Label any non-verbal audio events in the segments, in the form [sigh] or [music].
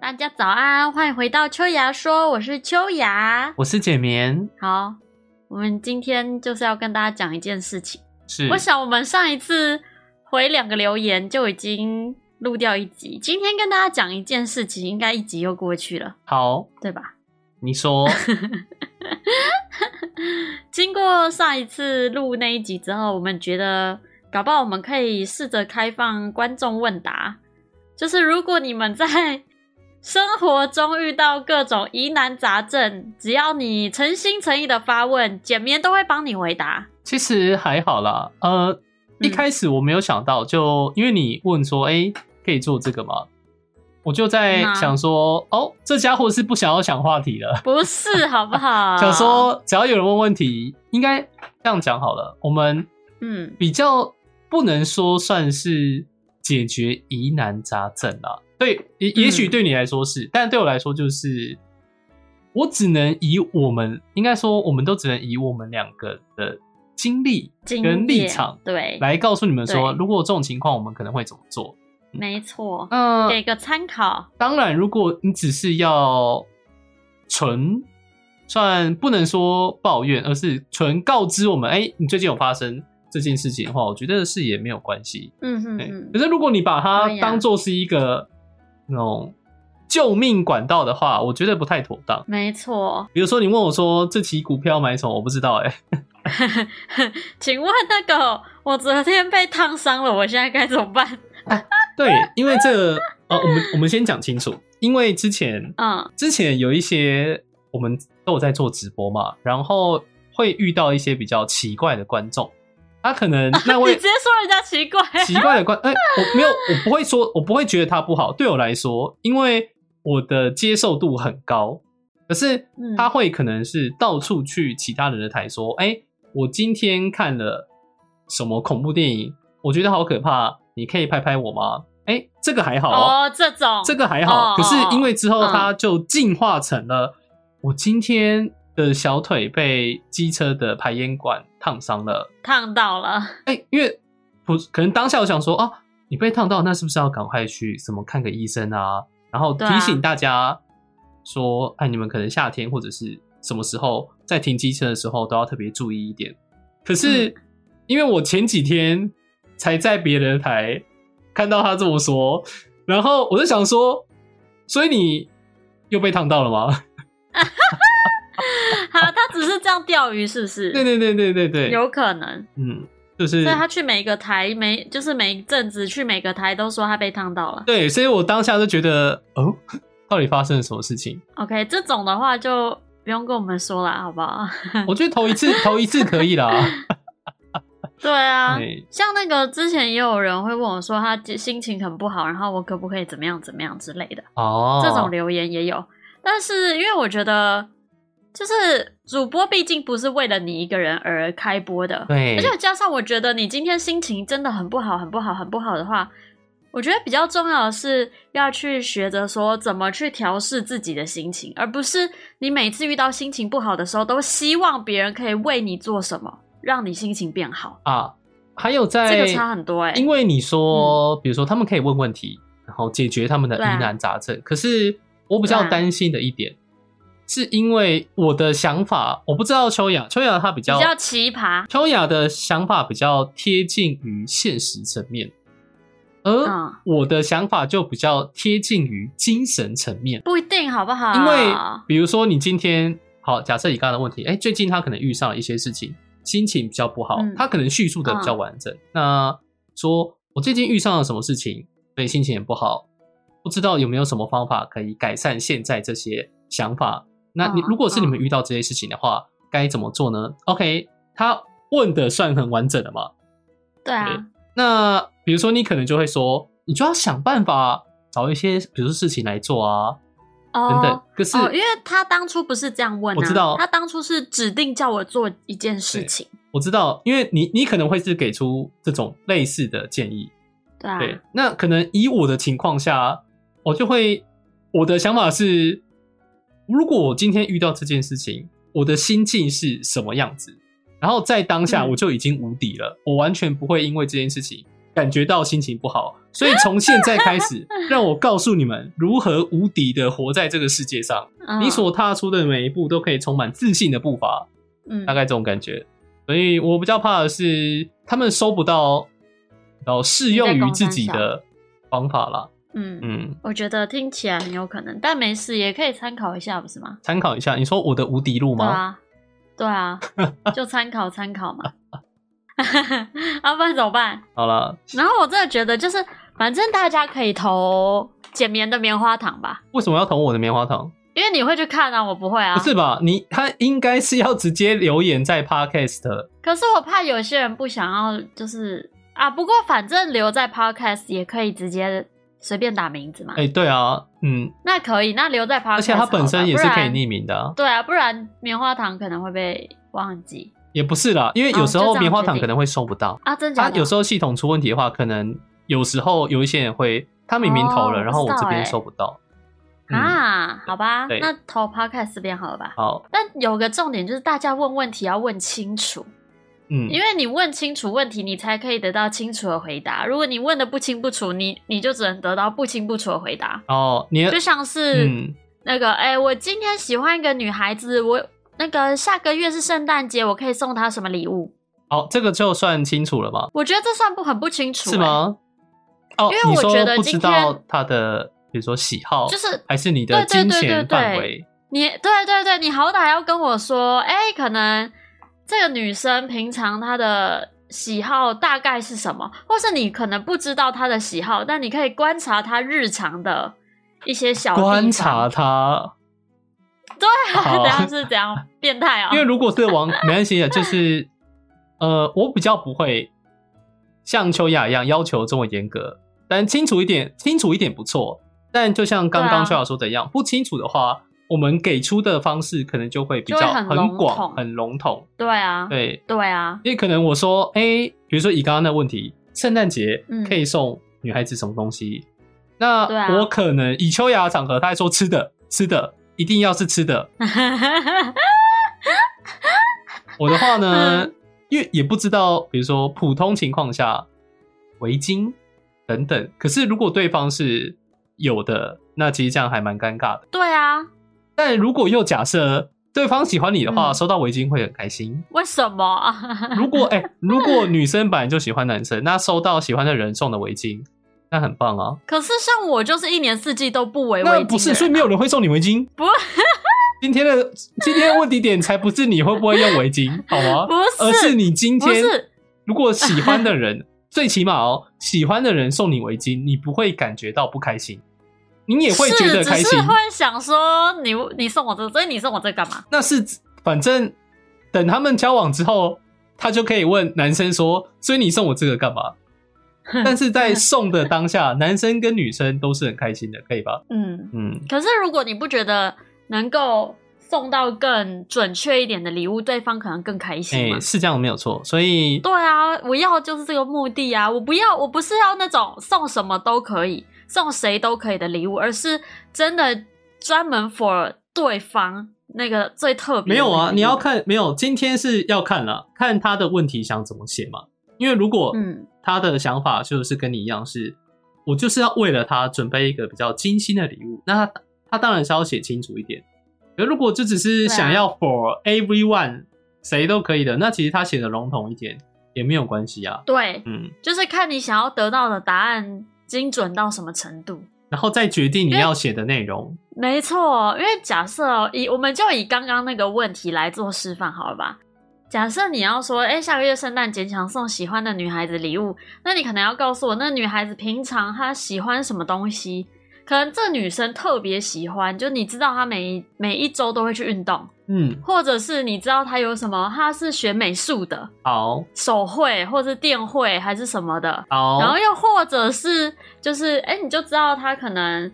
大家早安，欢迎回到秋芽说，我是秋芽。我是简眠，好，我们今天就是要跟大家讲一件事情。是我想我们上一次回两个留言就已经录掉一集，今天跟大家讲一件事情，应该一集又过去了，好，对吧？你说 [laughs] 经过上一次录那一集之后，我们觉得搞不好我们可以试着开放观众问答，就是如果你们在生活中遇到各种疑难杂症，只要你诚心诚意的发问，简眠都会帮你回答。其实还好啦。呃，一嗯开始我没有想到，就因为你问说，哎、可以做这个吗？我就在嗯啊想说，哦，这家伙是不想要想话题了。[laughs] 不是好不好？[laughs] 想，说，只要有人问问题，应该这样讲好了。我们嗯，比较不能说算是解决疑难杂症啦。对，也也许嗯对你来说是，但对我来说就是，我只能以我们应该说，我们都只能以我们两个的经历跟立场对，来告诉你们说，如果这种情况，我们可能会怎么做。没错，嗯给个参考。当然，如果你只是要纯算不能说抱怨，而是纯告知我们，哎、你最近有发生这件事情的话，我觉得是也没有关系。嗯嗯可，是如果你把它当做是一个那种救命管道的话，我觉得不太妥当。没错。比如说，你问我说这期股票买什么，我不知道、哎，[laughs] 请问那个，我昨天被烫伤了，我现在该怎么办？对，因为这个呃，我们我们先讲清楚，因为之前嗯，之前有一些我们都有在做直播嘛，然后会遇到一些比较奇怪的观众，他可能 [laughs] 那你位直接说人家奇怪，奇怪的怪，[laughs] 哎、我没有，我不会说，我不会觉得他不好。对我来说，因为我的接受度很高，可是嗯他会可能是到处去其他人的台说，哎、我今天看了什么恐怖电影，我觉得好可怕，你可以拍拍我吗？哎、这个还好。哦哦，这种。这个还好，哦可是因为之后他就进化成了，我今天的小腿被机车的排烟管烫伤了。烫到了，哎、因为不可能当下我想说啊，你被烫到，那是不是要赶快去什么看个医生啊？然后提醒大家说，哎、你们可能夏天或者是什么时候在停机车的时候都要特别注意一点。可是、嗯因为我前几天才在别人的台看到他这么说，然后我就想说，所以你又被烫到了吗？[laughs] [laughs] 好，他只是这样钓鱼，是不是？对对对对对对，有可能。嗯，就是所以他去每个台，每就是每一阵子去每个台都说他被烫到了。对，所以我当下就觉得，哦，[laughs] 到底发生了什么事情？OK，这种的话就不用跟我们说了，好不好？[laughs] 我觉得头一次，头一次可以啦。对啊，像那个之前也有人会问我说他心情很不好，然后我可不可以怎么样怎么样之类的，哦，这种留言也有。但是因为我觉得，就是主播毕竟不是为了你一个人而开播的，对，而且加上我觉得你今天心情真的很不好、很不好、很不好的话，我觉得比较重要的是要去学着说怎么去调试自己的心情，而不是你每次遇到心情不好的时候，都希望别人可以为你做什么，让你心情变好。啊，还有在这个差很多哎、因为你说，比如说他们可以问问题，然后解决他们的疑难杂症。可是我比较担心的一点，是因为我的想法，我不知道秋雅，秋雅她比较比较奇葩。秋雅的想法比较贴近于现实层面，而嗯我的想法就比较贴近于精神层面。不一定好不好？因为比如说你今天好，假设你刚刚的问题，哎，最近他可能遇上了一些事情，心情比较不好，嗯他可能叙述的比较完整。那说我最近遇上了什么事情，所以心情也不好，不知道有没有什么方法可以改善现在这些想法。那你嗯如果是你们嗯遇到这些事情的话，该怎么做呢？OK，他问的算很完整的嘛？对啊，那比如说你可能就会说，你就要想办法找一些比如说事情来做啊，等等哦。可是、哦，因为他当初不是这样问、啊，我知道他当初是指定叫我做一件事情，我知道，因为你你可能会是给出这种类似的建议，对啊，对。那可能以我的情况下，我就会我的想法是，如果我今天遇到这件事情，我的心境是什么样子，然后在当下嗯我就已经无敌了，我完全不会因为这件事情感觉到心情不好，所以从现在开始，[laughs] 让我告诉你们如何无敌的活在这个世界上。嗯你所踏出的每一步都可以充满自信的步伐，嗯大概这种感觉。所以我比较怕的是他们收不到，然后适用于自己的方法啦。嗯，嗯，我觉得听起来很有可能，但没事，也可以参考一下，不是吗？参考一下。你说我的无敌路吗？对啊，对啊，[laughs] 就参考参考嘛。[laughs] 啊，不然怎么办？好了，然后我真的觉得，就是反正大家可以投简棉的棉花糖吧，为什么要投我的棉花糖？因为你会去看啊，我不会啊。不是吧？你他应该是要直接留言在 podcast。可是我怕有些人不想要，就是啊，不过反正留在 podcast 也可以直接随便打名字嘛。哎、对啊，嗯，那可以，那留在 podcast，而且它本身也是可以匿名的、啊，对啊，不然棉花糖可能会被忘记也不是啦，因为有时候棉花糖可能会收不到。啊，真假的？它有时候系统出问题的话，可能有时候有一些人会他明明投了，哦然后我这边收不到。嗯，啊，好吧，那投 podcast 这边好了吧？好，但有个重点就是大家问问题要问清楚，嗯，因为你问清楚问题，你才可以得到清楚的回答。如果你问的不清不楚，你你就只能得到不清不楚的回答。哦，你就像是嗯，那个，哎、我今天喜欢一个女孩子，我那个下个月是圣诞节，我可以送她什么礼物？哦，这个就算清楚了吗？我觉得这算不很不清楚、是？吗？哦，因为我觉得不知道他的，比如说喜好，就是还是你的金钱范围？你对对对，你好歹要跟我说，哎、可能这个女生平常她的喜好大概是什么，或是你可能不知道她的喜好，但你可以观察她日常的一些小观察她，对啊，好。[laughs] 等下是怎样变态啊？[laughs] 因为如果是王没关系的，就是呃，我比较不会像秋雅一样要求这么严格，但清楚一点，清楚一点不错。但就像刚刚秋雅说的一样，不清楚的话，我们给出的方式可能就会比就较很笼广、很笼统。对啊，对，对啊，因为可能我说，哎、比如说以刚刚的问题，圣诞节嗯可以送女孩子什么东西？那我可能以秋雅的场合，他还说吃的，吃的一定要是吃的。我的话呢，嗯因为也不知道，比如说普通情况下，围巾等等。可是如果对方是有的，那其实这样还蛮尴尬的。对啊，但如果又假设对方喜欢你的话，嗯收到围巾会很开心。为什么？[laughs] 如果哎、如果女生本来就喜欢男生，那收到喜欢的人送的围巾，那很棒啊。可是像我就是一年四季都不围围巾不是，所以没有人会送你围巾。不，今天的今天的问题点才不是你会不会用围巾，[laughs] 好吗？不是而是你今天是如果喜欢的人，[laughs] 最起码哦，喜欢的人送你围巾，你不会感觉到不开心，你也会觉得开心是只是。会想说你你送我这个，所以你送我这干嘛？那是反正等他们交往之后，他就可以问男生说：“所以你送我这个干嘛？” [laughs] 但是在送的当下，[laughs] 男生跟女生都是很开心的，可以吧？嗯，嗯，可是如果你不觉得能够送到更准确一点的礼物，对方可能更开哎、心吗？是这样没有错。所以对啊，我要的就是这个目的啊！我不要，我不是要那种送什么都可以、送谁都可以的礼物，而是真的专门 for 对方那个最特别的没有啊，你要看没有？今天是要看了，[laughs] 看他的问题想怎么写嘛。因为如果嗯他的想法就是跟你一样是，我就是要为了他准备一个比较精心的礼物，那他他当然是要写清楚一点。可如果就只是想要 for everyone，谁都可以的，那其实他写的笼统一点也没有关系啊。对，嗯，就是看你想要得到的答案精准到什么程度。然后再决定你要写的内容。没错，因为假设哦，以我们就以刚刚那个问题来做示范好了吧？假设你要说，哎，下个月圣诞节想送喜欢的女孩子礼物，那你可能要告诉我，那女孩子平常她喜欢什么东西？可能这女生特别喜欢，就你知道她每一每一周都会去运动，嗯，或者是你知道他有什么，他是学美术的，哦，手绘或是电绘还是什么的，哦，然后又或者是就是哎，你就知道他可能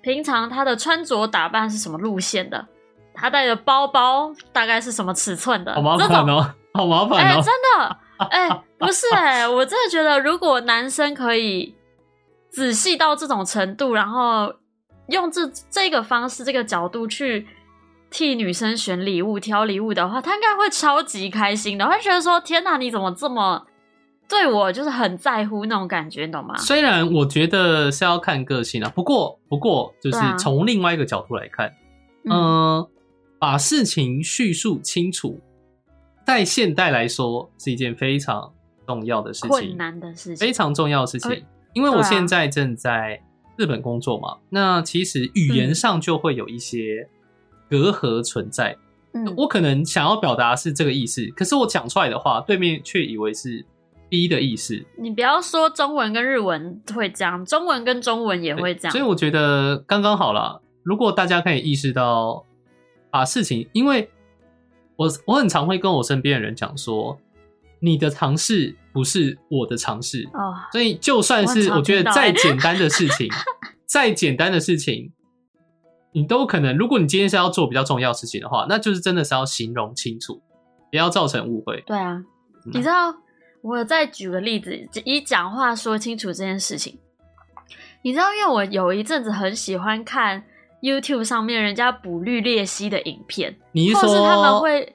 平常他的穿着打扮是什么路线的，他带的包包大概是什么尺寸的，好麻烦哦，好麻烦哎、哦。真的哎、不是哎、我真的觉得如果男生可以仔细到这种程度，然后用这这个方式、这个角度去。替女生选礼物、挑礼物的话，他应该会超级开心的，会觉得说：“天哪，你怎么这么对我就是很在乎那种感觉，你懂吗？虽然我觉得是要看个性啊，不过不过就是从另外一个角度来看，嗯，嗯，把事情叙述清楚，在现代来说是一件非常重要的事困情，难的事情。非常重要的事情。呃因为我现在正在日本工作嘛，那其实语言嗯。上就会有一些隔阂存在。嗯，我可能想要表达是这个意思，可是我讲出来的话，对面却以为是 B 的意思，你不要说中文跟日文会这样，中文跟中文也会这样。所以我觉得刚刚好啦。如果大家可以意识到，把事情，因为我我很常会跟我身边的人讲说，你的尝试不是我的尝试，哦，所以就算是我觉得 [laughs] 再简单的事情，再简单的事情，你都可能，如果你今天是要做比较重要事情的话，那就是真的是要形容清楚，不要造成误会。对啊，嗯你知道，我再举个例子，以讲话说清楚这件事情。你知道，因为我有一阵子很喜欢看 YouTube 上面人家捕绿鬣蜥的影片，你是说是他们会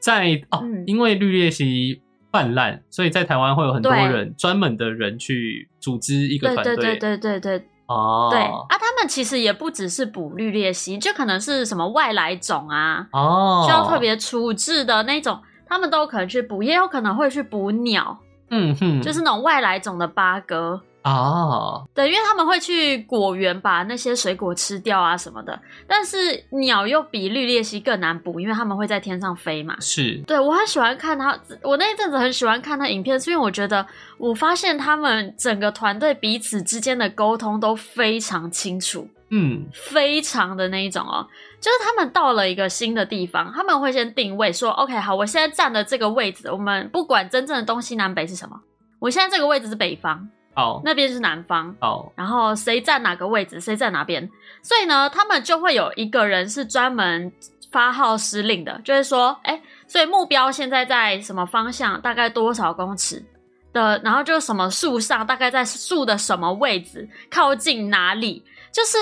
在哦，嗯因为绿鬣蜥泛滥，所以在台湾会有很多人专门的人去组织一个对团对对对对对哦，对啊，他们其实也不只是捕绿鬣蜥，就可能是什么外来种啊，哦，需要特别处置的那种，他们都有可能去捕，也有可能会去捕鸟，嗯哼，就是那种外来种的八哥。啊，对，因为他们会去果园把那些水果吃掉啊什么的，但是鸟又比绿鬣蜥更难捕，因为他们会在天上飞嘛。是。对我很喜欢看他，我那一阵子很喜欢看他影片，是因为我觉得我发现他们整个团队彼此之间的沟通都非常清楚，嗯。非常的那一种哦，就是他们到了一个新的地方，他们会先定位说，OK，好，我现在站的这个位置，我们不管真正的东西南北是什么，我现在这个位置是北方，好那边是南方，好然后谁站哪个位置，谁在哪边，所以呢，他们就会有一个人是专门发号施令的，就是说，哎，所以目标现在在什么方向，大概多少公尺的，然后就什么树上，大概在树的什么位置，靠近哪里，就是。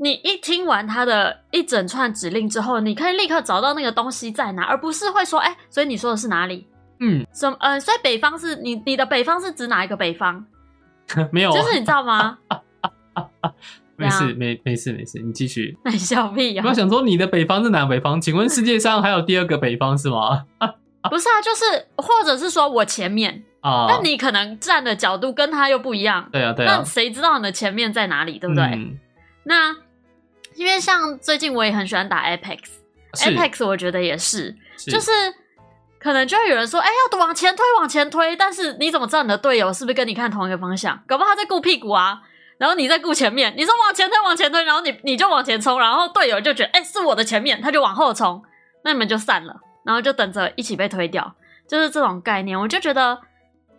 你一听完他的一整串指令之后，你可以立刻找到那个东西在哪，而不是会说，哎，所以你说的是哪里？嗯，什么？呃，所以北方是你你的北方是指哪一个北方？[laughs] 没有，就是你知道吗？[laughs] 没事没没事没事，你继续。[laughs] 那你笑屁呀、我想说，你的北方是南北方？请问世界上还有第二个北方是吗？不是啊，就是或者是说我前面，啊，那你可能站的角度跟他又不一样，对啊对啊那，谁知道你的前面在哪里，对不对？嗯那因为像最近我也很喜欢打 Apex，Apex 是我觉得也是，是就是可能就会有人说，哎、要往前推，往前推，但是你怎么知道你的队友是不是跟你看同一个方向？搞不好他在顾屁股啊。然后你在顾前面，你说往前推往前推，然后你你就往前冲，然后队友就觉得哎、是我的前面，他就往后冲，那你们就散了，然后就等着一起被推掉，就是这种概念。我就觉得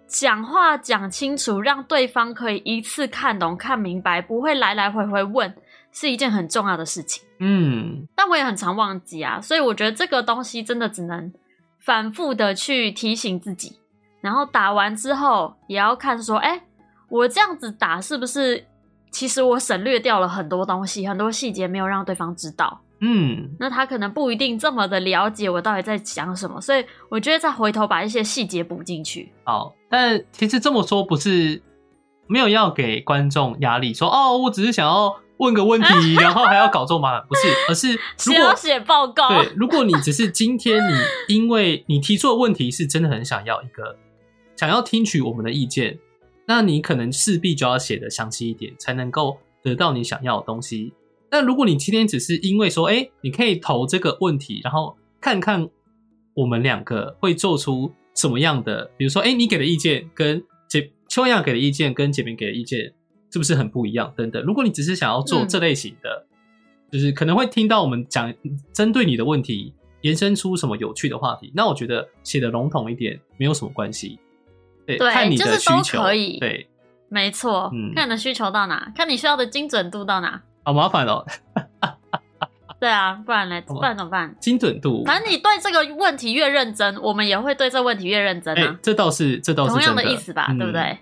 讲话讲清楚，让对方可以一次看懂看明白，不会来来回回问，是一件很重要的事情。嗯但我也很常忘记啊，所以我觉得这个东西真的只能反复的去提醒自己，然后打完之后也要看说，哎、我这样子打是不是其实我省略掉了很多东西，很多细节没有让对方知道，嗯那他可能不一定这么的了解我到底在讲什么，所以我觉得再回头把一些细节补进去。好，但其实这么说不是没有要给观众压力，说哦，我只是想要问个问题，[laughs] 然后还要搞这么麻烦，不是，而是 [laughs] 如果写报告，对，如果你只是今天你因为你提出的问题是真的很想要一个想要听取我们的意见，那你可能势必就要写的详细一点，才能够得到你想要的东西。但如果你今天只是因为说，哎，你可以投这个问题，然后看看我们两个会做出什么样的，比如说，哎，你给的意见跟姐秋雅给的意见跟姐明给的意见是不是很不一样？等等。如果你只是想要做嗯这类型的，就是可能会听到我们讲针对你的问题延伸出什么有趣的话题，那我觉得写的笼统一点没有什么关系。对，对看你的就是都需求可以对，没错，嗯看你的需求到哪，看你需要的精准度到哪。好麻烦哦，[laughs] 对啊，不然嘞，好吧不然怎么办？精准度。反正你对这个问题越认真，我们也会对这个问题越认真哎、啊，这倒是这倒是同样的意思吧，嗯对不对？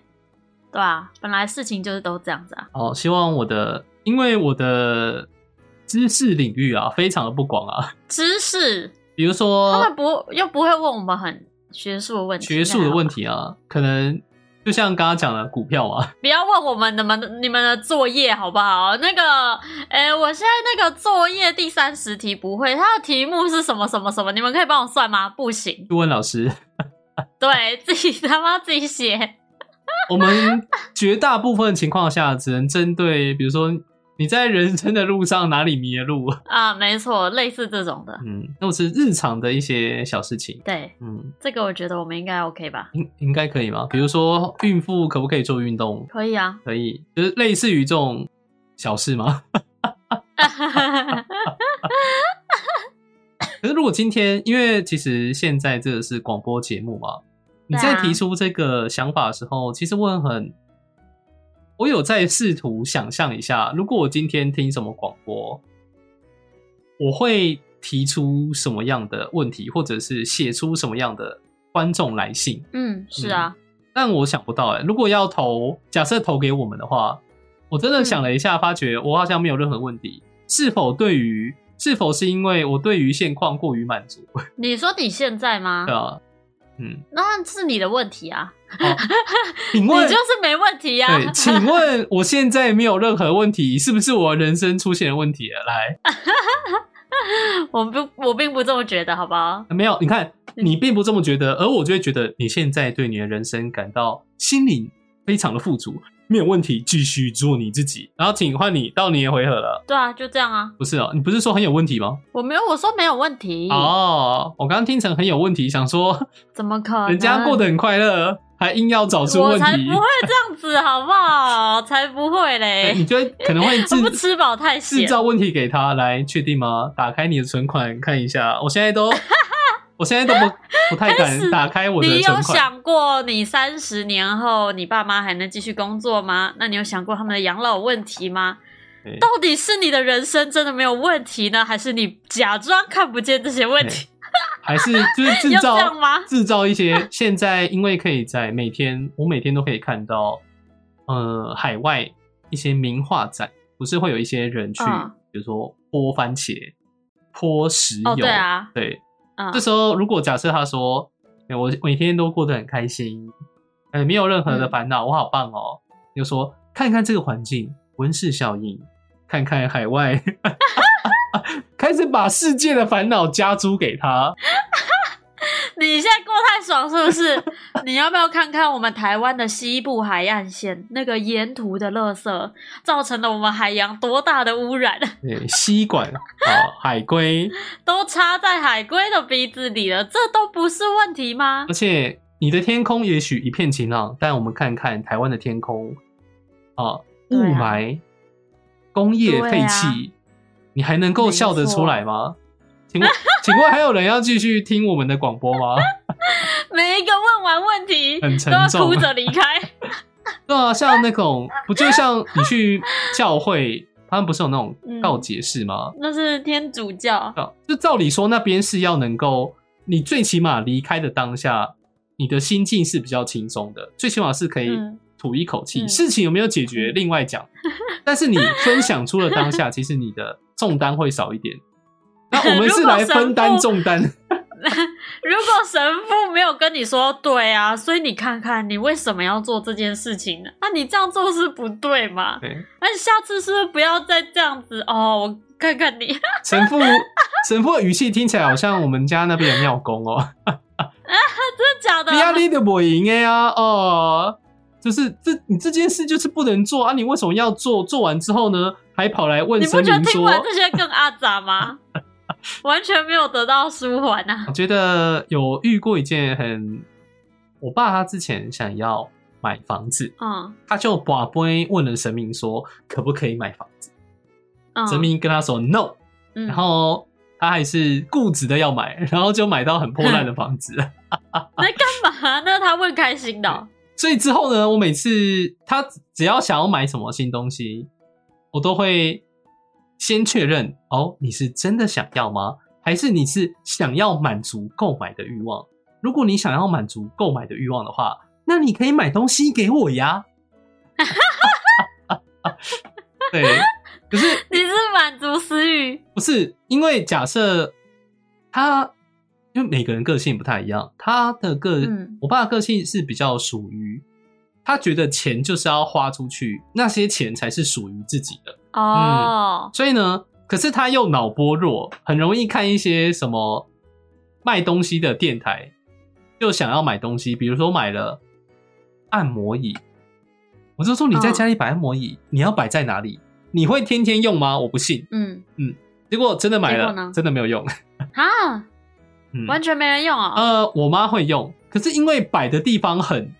对啊，本来事情就是都这样子啊。哦，希望我的，因为我的知识领域啊，非常的不广啊。知识，比如说他说们，不又不会问我们很学术的问题，学术的问题。啊，可能就像刚刚讲的股票啊，不要问我们你们你们的作业好不好？那个，哎、我现在那个作业第三十题不会，它的题目是什么什么什么？你们可以帮我算吗？不行，就问老师。[laughs] 对自己他妈自己写。我们绝大部分情况下只能针对，比如说你在人生的路上哪里迷了路，啊，没错，类似这种的。嗯，那我是日常的一些小事情，对，嗯，这个我觉得我们应该 OK 吧？应应该可以吗？比如说孕妇可不可以做运动？可以啊。可以，就是类似于这种小事吗？[laughs] 可是如果今天，因为其实现在这个是广播节目嘛，你在提出这个想法的时候，其实我很，我有在试图想象一下，如果我今天听什么广播，我会提出什么样的问题，或者是写出什么样的观众来信。嗯，是啊，但我想不到哎、如果要投，假设投给我们的话，我真的想了一下，发觉我好像没有任何问题。是否对于是否是因为我对于现况过于满足？[laughs] 你说你现在吗对？啊，嗯，那是你的问题啊，哦，请 [laughs] 你就是没问题啊。对，请问我现在没有任何问题，是不是我人生出现了问题了？来，[laughs] 我不，我并不这么觉得，好不好？没有，你看嗯你并不这么觉得，而我就会觉得你现在对你的人生感到心灵非常的富足，没有问题，继续做你自己。然后，请换你到你的回合了。对啊，就这样啊。不是哦，你不是说很有问题吗？我没有，我说没有问题。哦，我刚刚听成很有问题，想说怎么可能？人家过得很快乐，还硬要找出我问题才不会，这样子，好不好？[laughs] 才不会哎嘞！你觉得可能会 [laughs] 我不制吃饱太制。造问题给他来确定吗？打开你的存款看一下，我现在都我现在都不不太敢打开我的你有。想过，你三十年后，你爸妈还能继续工作吗？那你有想过他们的养老问题吗？到底是你的人生真的没有问题呢，还是你假装看不见这些问题？还是就是 [laughs] 制造制造一些现在因为可以在每天我每天都可以看到呃海外一些名画展，不是会有一些人去，嗯比如说剥番茄、剥石油，哦对啊对，嗯这时候如果假设他说，哎我每天都过得很开心，哎，没有任何的嗯烦恼，我好棒哦，就说看看这个环境，温室效应，看看海外。[laughs] 开始把世界的烦恼加诸给他，你现在过太爽是不是？你要不要看看我们台湾的西部海岸线那个沿途的垃圾，造成了我们海洋多大的污染？[laughs] 对，吸管啊，海龟，都插在海龟的鼻子里了，这都不是问题吗而？且你的天空也许一片晴朗，但我们看看台湾的天空啊，雾霾、工业废气，你还能够笑得出来吗？请问，[laughs] 请问还有人要继续听我们的广播吗？[laughs] 每一个问完问题很都要沉重哭着离开。[laughs] 对啊，像那种不就像你去教会，他们不是有那种嗯告解室吗？那是天主教，啊，就照理说那边是要能够，你最起码离开的当下，你的心境是比较轻松的，最起码是可以嗯吐一口气。嗯事情有没有解决，嗯另外讲。但是你分享出了当下，其实你的重担会少一点。那我们是来分担重担，[laughs] 如果神父没有跟你说对啊，所以你看看你为什么要做这件事情呢？啊，你这样做是不对嘛？对，那你下次是不是不要再这样子哦？我看看你，[laughs] 神父神父的语气听起来好像我们家那边的庙公哦，真的假的？[laughs] 你压力的不赢哎呀，哦，就是这你这件事就是不能做啊，你为什么要做？做完之后呢，还跑来问你不神明说，觉得听完这些更阿杂吗？[laughs] 完全没有得到舒缓啊！我觉得有遇过一件很，我爸他之前想要买房子，嗯他就把杯问了神明说可不可以买房子，嗯，神明跟他说 no，嗯，然后他还是固执的要买，[laughs] 然后就买到很破烂的房子。[laughs] 那干嘛？那他会开心的哦、所以之后呢，我每次他只要想要买什么新东西，我都会先确认哦，你是真的想要吗？还是你是想要满足购买的欲望？如果你想要满足购买的欲望的话，那你可以买东西给我呀。[laughs] 对，可是 [laughs] 你是满足私欲，不是因为假设他，因为每个人个性不太一样，他的个、嗯我爸的个性是比较属于，他觉得钱就是要花出去，那些钱才是属于自己的。哦，所以呢，可是他又脑波弱，很容易看一些什么卖东西的电台，就想要买东西，比如说买了按摩椅，我就说你在家里摆按摩椅，你要摆在哪里？你会天天用吗？我不信。嗯嗯，结果真的买了呢，真的没有用。啊，[laughs] 嗯，完全没人用哦。呃，我妈会用，可是因为摆的地方很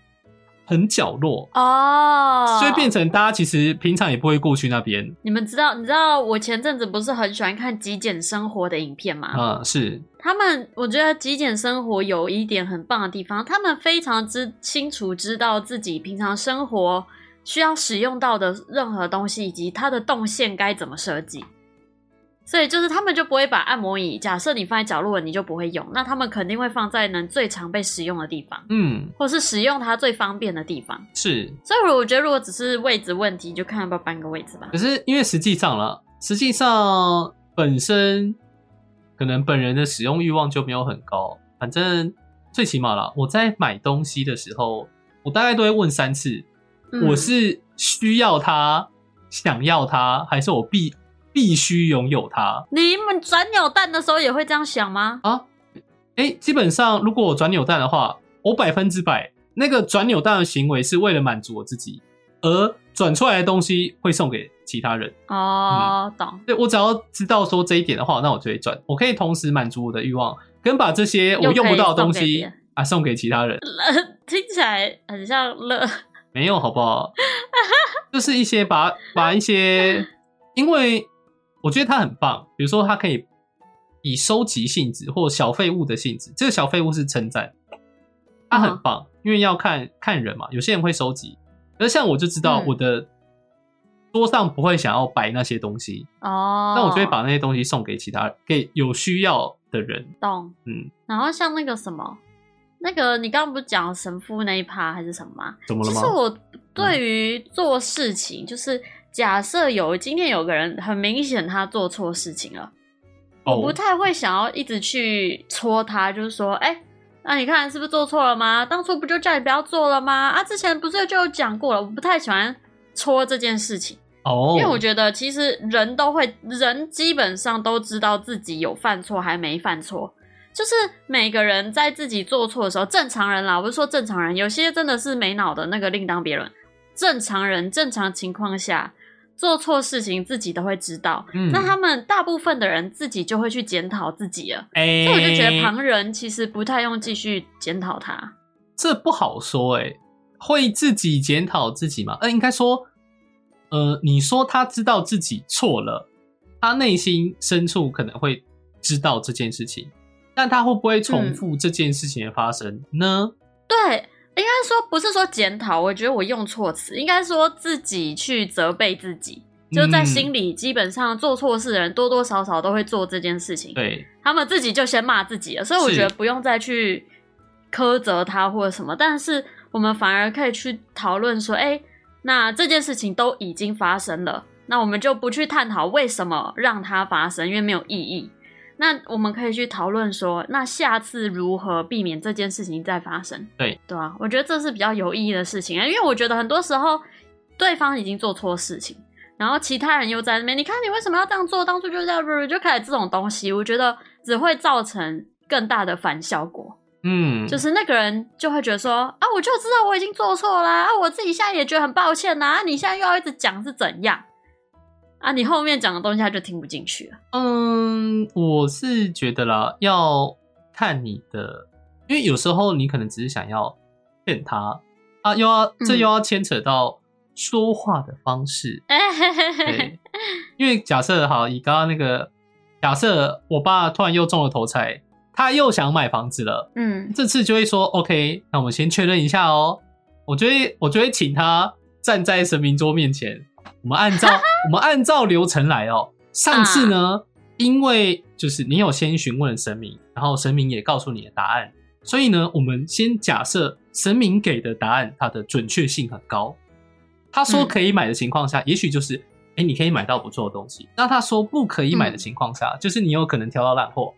很角落，哦，所以变成大家其实平常也不会过去那边。你们知道，你知道我前阵子不是很喜欢看极简生活的影片吗？啊、是，他们，我觉得极简生活有一点很棒的地方，他们非常之清楚知道自己平常生活需要使用到的任何东西，以及它的动线该怎么设计。所以就是他们就不会把按摩椅，假设你放在角落，你就不会用，那他们肯定会放在能最常被使用的地方，嗯，或是使用它最方便的地方。是。所以我觉得，如果只是位置问题，就看要不要搬个位置吧可。是因为实际上了，实际上本身可能本人的使用欲望就没有很高。反正最起码啦，我在买东西的时候，我大概都会问三次：嗯我是需要它、想要它，还是我必必须拥有它你们转扭蛋的时候也会这样想吗？啊？哎，基本上如果我转扭蛋的话，我百分之百那个转扭蛋的行为是为了满足我自己，而转出来的东西会送给其他人。哦，懂。对我只要知道说这一点的话，那我就会转。我可以同时满足我的欲望，跟把这些我用不到的东西啊送给其他人。[laughs] 听起来很像乐。没有好不好？就是一些把把一些，因为我觉得它很棒，比如说它可以以收集性质或小废物的性质，这个小废物是称赞，它很嗯棒，因为要看看人嘛，有些人会收集，而像我就知道嗯我的桌上不会想要摆那些东西，哦，那我就会把那些东西送给其他给有需要的人。懂。嗯，然后像那个什么，那个你刚刚不是讲神父那一趴还是什么吗？怎么了吗其实？我对于做事情，就是假设有今天有个人很明显他做错事情了，我不哦，太会想要一直去戳他，就是说，哎、那、你看是不是做错了吗？当初不就叫你不要做了吗？啊，之前不是就有讲过了？我不太喜欢戳这件事情。哦，因为我觉得其实人都会，人基本上都知道自己有犯错还没犯错，就是每个人在自己做错的时候，正常人啦，我不是说正常人，有些真的是没脑的那个另当别论。正常人正常情况下做错事情自己都会知道，嗯那他们大部分的人自己就会去检讨自己了，哎，所以我就觉得旁人其实不太用继续检讨他。这不好说哎、会自己检讨自己吗？呃，应该说，呃，你说他知道自己错了，他内心深处可能会知道这件事情，但他会不会重复这件事情的发生呢？对，应该说不是说检讨，我觉得我用错词，应该说自己去责备自己。就在嗯心里，基本上做错事的人多多少少都会做这件事情，对，他们自己就先骂自己了，所以我是觉得不用再去苛责他或者什么，但是我们反而可以去讨论说，哎、那这件事情都已经发生了，那我们就不去探讨为什么让它发生，因为没有意义。那我们可以去讨论说，那下次如何避免这件事情再发生？对对啊，我觉得这是比较有意义的事情啊，因为我觉得很多时候对方已经做错事情，然后其他人又在那边，你看你为什么要这样做？当初就这样，就开始这种东西，我觉得只会造成更大的反效果。嗯，就是那个人就会觉得说啊，我就知道我已经做错啦，啊，我自己现在也觉得很抱歉呐，啊，你现在又要一直讲是怎样啊？你后面讲的东西他就听不进去了。嗯，我是觉得啦，要看你的，因为有时候你可能只是想要骗他啊，又要这嗯又要牵扯到说话的方式，[laughs] 对，因为假设好，以刚刚那个假设，我爸突然又中了头彩，他又想买房子了，嗯，这次就会说 OK，那我们先确认一下哦。我就会我就会请他站在神明桌面前，我们按照 [laughs] 我们按照流程来哦。上次呢，因为就是你有先询问神明，然后神明也告诉你的答案，所以呢，我们先假设神明给的答案它的准确性很高。他说嗯可以买的情况下，也许就是哎，你可以买到不错的东西。那他说不可以买的情况下，就是你有可能挑到烂货。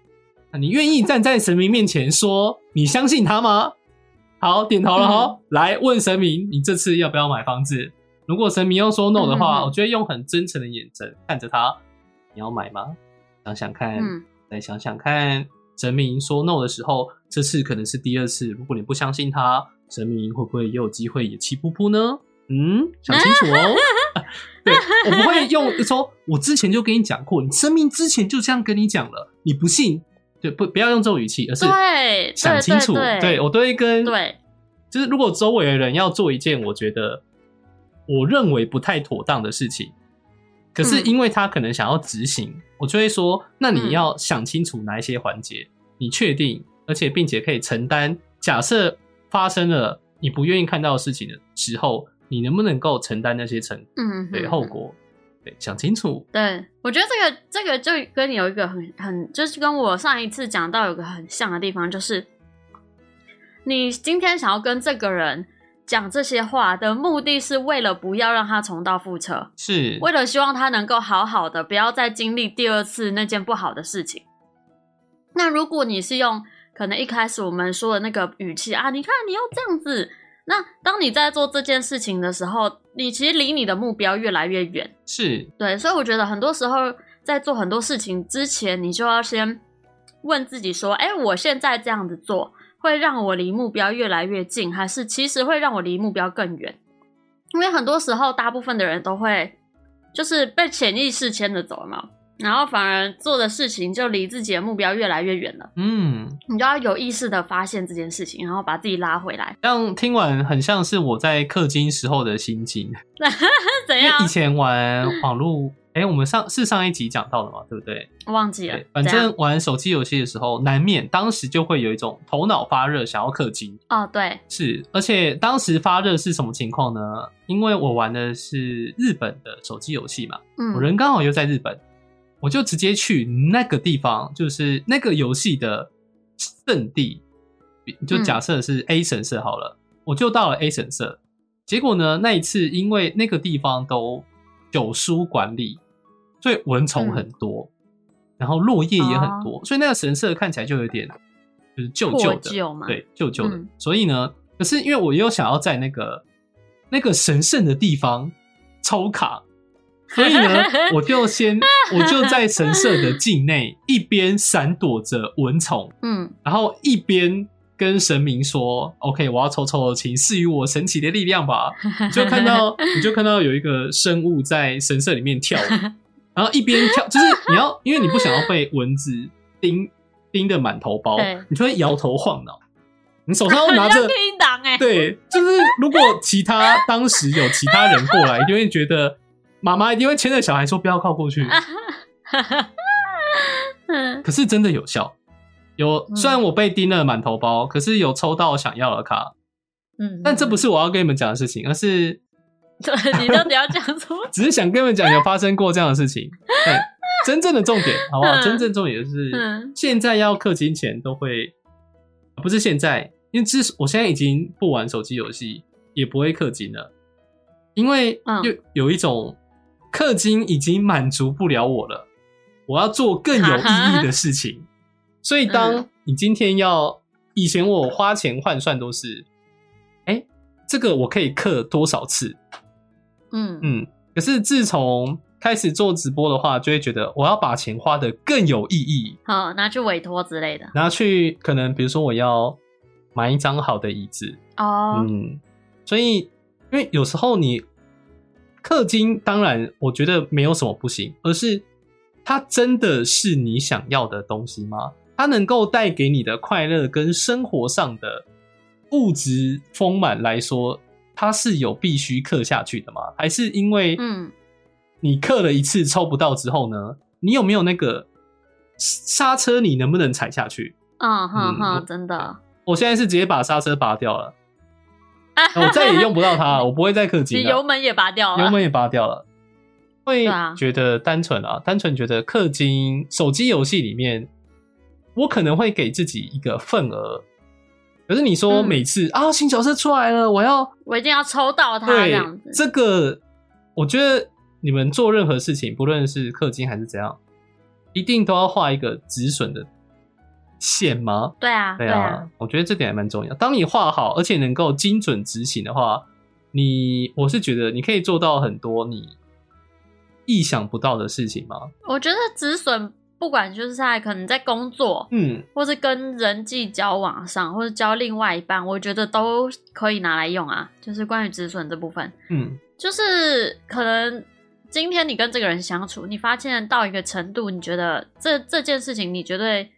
那你愿意站在神明面前说你相信他吗？好，点头了哈。来问神明，你这次要不要买房子？如果神明要说 no 的话，嗯嗯嗯我觉得用很真诚的眼神看着他，你要买吗？想想看，嗯再想想看，神明说 no 的时候，这次可能是第二次。如果你不相信他，神明会不会也有机会也气噗噗呢？嗯，想清楚哦。[laughs] 对我不会用说，我之前就跟你讲过，你生命之前就这样跟你讲了，你不信，对，不不要用这种语气，而是对，想清楚。对对我都会跟对，就是如果周围的人要做一件我觉得我认为不太妥当的事情，可是嗯因为他可能想要执行，我就会说，那你嗯要想清楚哪一些环节，你确定，而且并且可以承担。假设发生了你不愿意看到的事情的时候，你能不能够承担那些成嗯，嗯对后。果？对，想清楚。对，我觉得这个这个就跟你有一个很很，就是跟我上一次讲到有个很像的地方，就是你今天想要跟这个人讲这些话的目的是为了不要让他重蹈覆辙，是，为了希望他能够好好的，不要再经历第二次那件不好的事情。那如果你是用可能一开始我们说的那个语气啊，你看你又这样子，那当你在做这件事情的时候，你其实离你的目标越来越远。是，对，所以我觉得很多时候在做很多事情之前，你就要先问自己说：，哎，我现在这样子做，会让我离目标越来越近，还是其实会让我离目标更远？因为很多时候，大部分的人都会就是被潜意识牵着走嘛，然后反而做的事情就离自己的目标越来越远了。嗯，你就要有意识的发现这件事情，然后把自己拉回来。这样听完很像是我在氪金时候的心境。[laughs] 怎样以？前玩网络，哎、我们上是上一集讲到的嘛，对不对？忘记了，。反正玩手机游戏的时候，难免当时就会有一种头脑发热，想要氪金。哦，对，是，而且当时发热是什么情况呢？因为我玩的是日本的手机游戏嘛，嗯，我人刚好又在日本，我就直接去那个地方，就是那个游戏的圣地，就嗯假设是 A 神社好了，我就到了 A 神社。结果呢，那一次因为那个地方都九书管理，所以蚊虫很多，然后落叶也很多，所以那个神社看起来就有点就是旧旧的，对，旧旧的。嗯。所以呢，可是因为我又想要在那个那个神圣的地方抽卡，所以呢，[laughs] 我就先我就在神社的境内一边闪躲着蚊虫，嗯，然后一边跟神明说：“OK，我要抽抽了，请赐予我神奇的力量吧。”就看到 [laughs] 你就看到有一个生物在神社里面跳舞，然后一边跳，就是你要因为你不想要被蚊子叮叮的满头包，你就会摇头晃脑，你手上拿着叮当哎，对，就是如果其他当时有其他人过来，一定会觉得妈妈一定会牵着小孩说不要靠过去。嗯 [laughs] 可是真的有效，有嗯。虽然我被叮了满头包，可是有抽到想要的卡。嗯，但这不是我要跟你们讲的事情，而是 [laughs] 对你到底要讲什么？只是想跟你们讲有发生过这样的事情。[laughs] 对，真正的重点好不好？嗯真正重点就是嗯现在要氪金前都会，不是现在，因为之我现在已经不玩手机游戏，也不会氪金了，因为嗯有有一种氪金已经满足不了我了，我要做更有意义的事情。所以，当嗯你今天要，以前我花钱换算都是，哎、这个我可以氪多少次？嗯嗯，可是自从开始做直播的话，就会觉得我要把钱花的更有意义，好，拿去委托之类的拿去可能比如说我要买一张好的椅子，哦。嗯，所以因为有时候你氪金，当然我觉得没有什么不行，而是它真的是你想要的东西吗？它能够带给你的快乐跟生活上的物质丰满来说，它是有必须刻下去的吗？还是因为嗯你刻了一次抽不到之后呢，你有没有那个刹车？你能不能踩下去？嗯哼嗯哼，真的，我现在是直接把刹车拔掉了，[laughs] 我再也用不到它了，我不会再氪金了。油门也拔掉了，油门也拔掉了，会觉得单纯啊，单纯觉得氪金手机游戏里面，我可能会给自己一个份额。可是你说嗯每次、啊新角色出来了，我要我一定要抽到它这对样子。这个，我觉得你们做任何事情，不论是氪金还是怎样，一定都要画一个止损的线吗？对啊，对啊，啊，我觉得这点还蛮重要。当你画好，而且能够精准执行的话，你我是觉得你可以做到很多你意想不到的事情吗？我觉得止损不管就是在可能在工作，嗯，或是跟人际交往上，或者交另外一半，我觉得都可以拿来用啊。就是关于止损这部分，嗯，就是可能今天你跟这个人相处，你发现到一个程度，你觉得这这件事情你绝对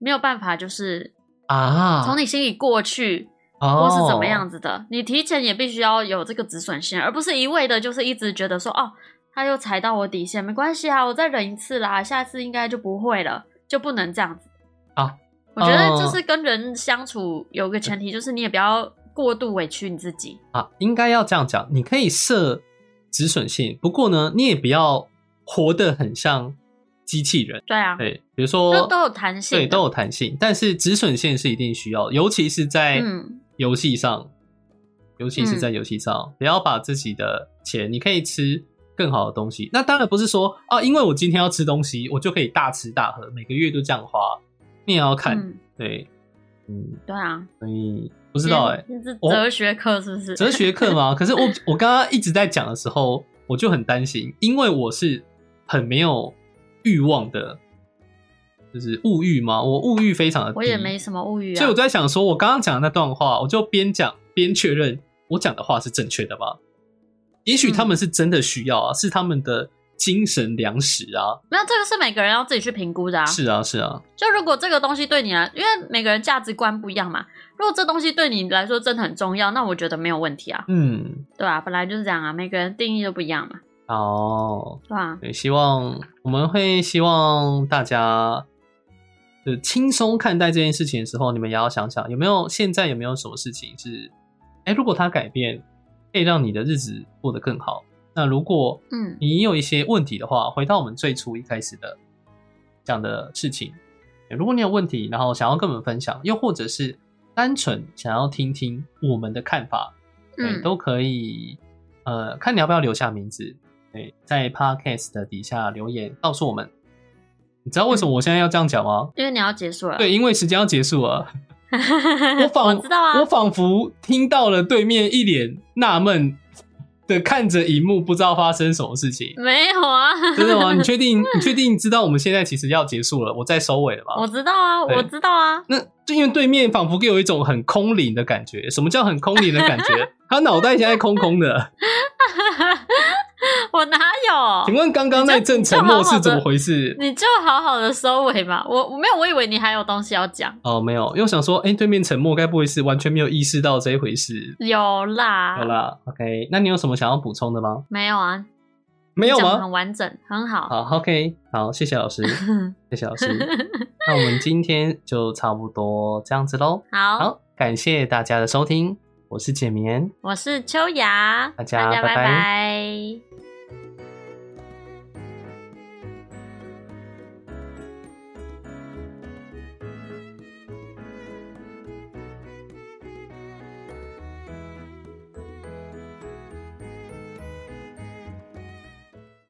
没有办法，就是啊，从你心里过去，哦。或是怎么样子的，你提前也必须要有这个止损线，而不是一味的就是一直觉得说哦，他又踩到我底线，没关系啊，我再忍一次啦，下次应该就不会了，就不能这样子啊。我觉得哦就是跟人相处有个前提，就是你也不要过度委屈你自己。啊，应该要这样讲。你可以设止损线，不过呢，你也不要活得很像机器人。对啊，对，比如说都都有弹性，对，都有弹性，但是止损线是一定需要，尤其是在嗯游戏上，尤其是在游戏上，不要把自己的钱，你可以吃更好的东西。那当然不是说啊，因为我今天要吃东西，我就可以大吃大喝，每个月都这样花。你也要看，嗯，对，嗯，对啊，所以不知道哎、这是哲学课是不是？哲学课吗？[laughs] 可是我我刚刚一直在讲的时候，我就很担心，因为我是很没有欲望的，就是物欲嘛？我物欲非常的低，我也没什么物欲啊，所以我在想说，我刚刚讲的那段话，我就边讲边确认我讲的话是正确的吗？也许他们是真的需要啊，是他们的精神粮食啊。没有这个是每个人要自己去评估的啊。是啊，是啊，就如果这个东西对你来，因为每个人价值观不一样嘛。如果这东西对你来说真的很重要，那我觉得没有问题啊，嗯，对吧、本来就是这样啊，每个人定义都不一样嘛，哦，对吧、对，希望我们会希望大家就轻松看待这件事情的时候，你们也要想想有没有现在有没有什么事情是，哎，如果它改变，可以让你的日子过得更好。那如果嗯你有一些问题的话，回到我们最初一开始的讲的事情，如果你有问题，然后想要跟我们分享，又或者是单纯想要听听我们的看法，对，嗯，都可以。呃，看你要不要留下名字，对，在 podcast 的底下留言告诉我们。你知道为什么我现在要这样讲吗？因为你要结束了，对，因为时间要结束了。我 [laughs] 我仿知道啊我仿佛听到了对面一脸纳闷的看着荧幕，不知道发生什么事情。没有啊，真的吗？[laughs] 你确定？你确定知道我们现在其实要结束了，我在收尾了吗？我知道啊，我知道啊，那就因为对面仿佛给我一种很空灵的感觉。什么叫很空灵的感觉？他脑袋现在空空的。[laughs] [laughs] 我哪有？请问刚刚那阵沉默是怎么回事？你就好好的收尾嘛，我我没有，我以为你还有东西要讲，哦，没有，因为想说，哎、对面沉默，该不会是完全没有意识到这一回事？有啦，有啦，OK，那你有什么想要补充的吗？没有啊？没有吗很？完整，很好。好，OK，好，谢谢老师，[laughs] 谢谢老师。那我们今天就差不多这样子喽。好，好，感谢大家的收听，我是简眠。我是秋雅，大家大家拜拜拜拜